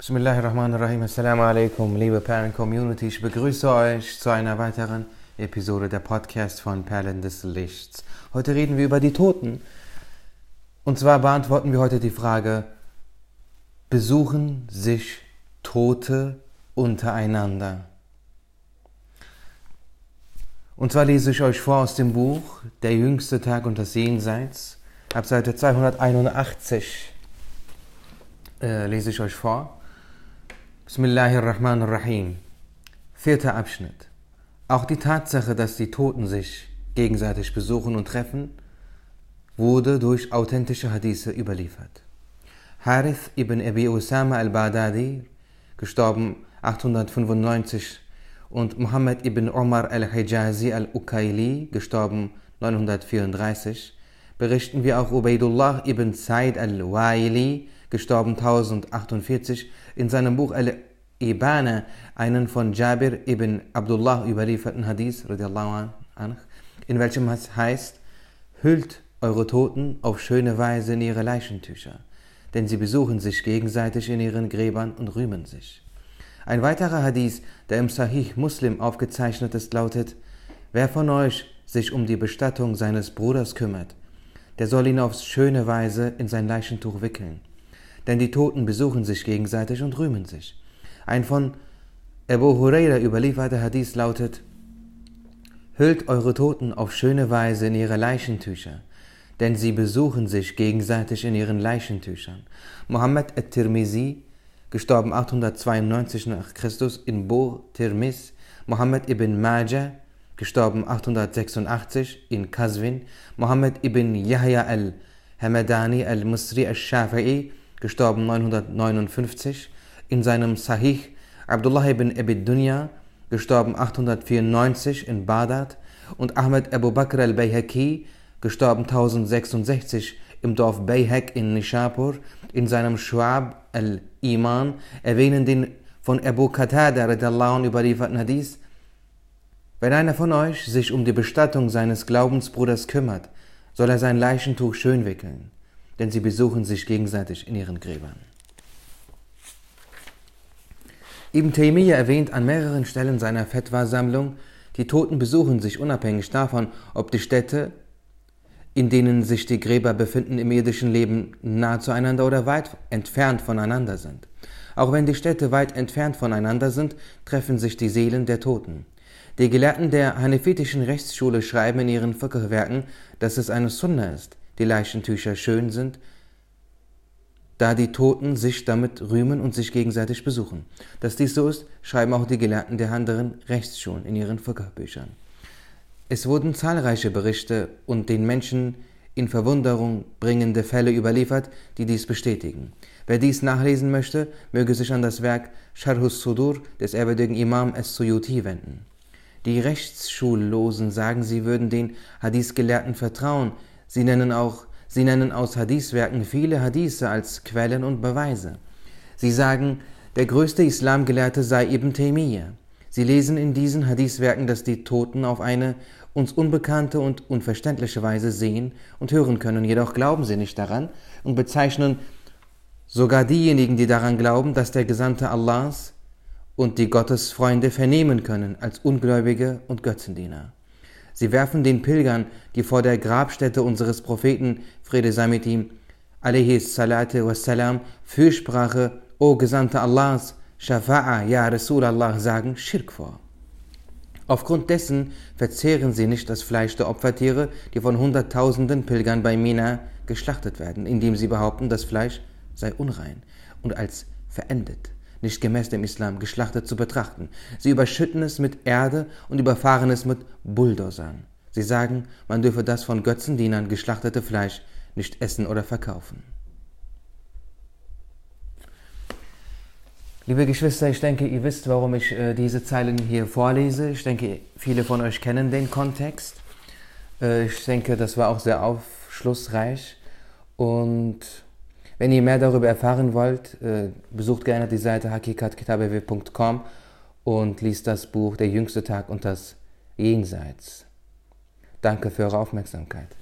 Bismillahirrahmanirrahim. Assalamu alaikum, liebe Perlen-Community. Ich begrüße euch zu einer weiteren Episode der Podcast von Perlen des Lichts. Heute reden wir über die Toten. Und zwar beantworten wir heute die Frage, besuchen sich Tote untereinander? Und zwar lese ich euch vor aus dem Buch Der jüngste Tag und das Jenseits, ab Seite 281 äh, lese ich euch vor. Bismillahirrahmanirrahim. Vierter Abschnitt. Auch die Tatsache, dass die Toten sich gegenseitig besuchen und treffen, wurde durch authentische Hadithe überliefert. Harith ibn Abi Usama al-Baghdadi, gestorben 895, und Muhammad ibn Omar al-Hijazi al-Ukaili, gestorben 934, berichten wir auch Ubaidullah ibn Said al-Waili, gestorben 1048, in seinem Buch Al-Ibana einen von Jabir ibn Abdullah überlieferten Hadith, in welchem es heißt, hüllt eure Toten auf schöne Weise in ihre Leichentücher, denn sie besuchen sich gegenseitig in ihren Gräbern und rühmen sich. Ein weiterer Hadith, der im Sahih Muslim aufgezeichnet ist, lautet, wer von euch sich um die Bestattung seines Bruders kümmert, der soll ihn auf schöne Weise in sein Leichentuch wickeln denn die Toten besuchen sich gegenseitig und rühmen sich. Ein von Abu Huraira überlieferter Hadith lautet, Hüllt eure Toten auf schöne Weise in ihre Leichentücher, denn sie besuchen sich gegenseitig in ihren Leichentüchern. Mohammed at-Tirmizi, gestorben 892 nach Christus in Bur Tirmiz, Mohammed ibn Majah, gestorben 886 in Kazwin, Mohammed ibn Yahya al-Hamadani al-Musri al-Shafi'i, gestorben 959, in seinem Sahih Abdullah ibn Abi Dunya, gestorben 894 in Baghdad, und Ahmed Abu Bakr al-Bayhaqi, gestorben 1066 im Dorf Bayhaq in Nishapur, in seinem Shu'ab al-Iman, erwähnen den von Abu Qatada überlieferten Hadith, wenn einer von euch sich um die Bestattung seines Glaubensbruders kümmert, soll er sein Leichentuch schön wickeln denn sie besuchen sich gegenseitig in ihren Gräbern. Ibn Taymiyyah erwähnt an mehreren Stellen seiner Fetwa-Sammlung, die Toten besuchen sich unabhängig davon, ob die Städte, in denen sich die Gräber befinden, im irdischen Leben nahe zueinander oder weit entfernt voneinander sind. Auch wenn die Städte weit entfernt voneinander sind, treffen sich die Seelen der Toten. Die Gelehrten der hanefitischen Rechtsschule schreiben in ihren Fiqh-Werken, dass es eine Sunna ist, die Leichentücher schön sind, da die Toten sich damit rühmen und sich gegenseitig besuchen. Dass dies so ist, schreiben auch die Gelehrten der anderen Rechtsschulen in ihren Völkerbüchern. Es wurden zahlreiche Berichte und den Menschen in Verwunderung bringende Fälle überliefert, die dies bestätigen. Wer dies nachlesen möchte, möge sich an das Werk Sharhus Sudur des ehrwürdigen Imam Es-Suyuti wenden. Die Rechtsschullosen sagen, sie würden den Hadith-Gelehrten vertrauen, Sie nennen auch, sie nennen aus Hadith-Werken viele Hadithe als Quellen und Beweise. Sie sagen, der größte Islamgelehrte sei Ibn Taymiyyah. Sie lesen in diesen Hadith-Werken, dass die Toten auf eine uns unbekannte und unverständliche Weise sehen und hören können, jedoch glauben sie nicht daran und bezeichnen sogar diejenigen, die daran glauben, dass der Gesandte Allahs und die Gottesfreunde vernehmen können, als Ungläubige und Götzendiener. Sie werfen den Pilgern, die vor der Grabstätte unseres Propheten, Friede sei mit ihm, salatu wassalam, Fürsprache, O Gesandte Allahs, Shafa'a, ja Rasul Allah sagen, Schirk vor. Aufgrund dessen verzehren sie nicht das Fleisch der Opfertiere, die von hunderttausenden Pilgern bei Mina geschlachtet werden, indem sie behaupten, das Fleisch sei unrein und als verendet nicht gemäß dem Islam, geschlachtet zu betrachten. Sie überschütten es mit Erde und überfahren es mit Bulldozern. Sie sagen, man dürfe das von Götzendienern geschlachtete Fleisch nicht essen oder verkaufen. Liebe Geschwister, ich denke, ihr wisst, warum ich äh, diese Zeilen hier vorlese. Ich denke, viele von euch kennen den Kontext. Äh, ich denke, das war auch sehr aufschlussreich. Und wenn ihr mehr darüber erfahren wollt, äh, besucht gerne die Seite hakikatkitabew.com und liest das Buch Der jüngste Tag und das Jenseits. Danke für eure Aufmerksamkeit.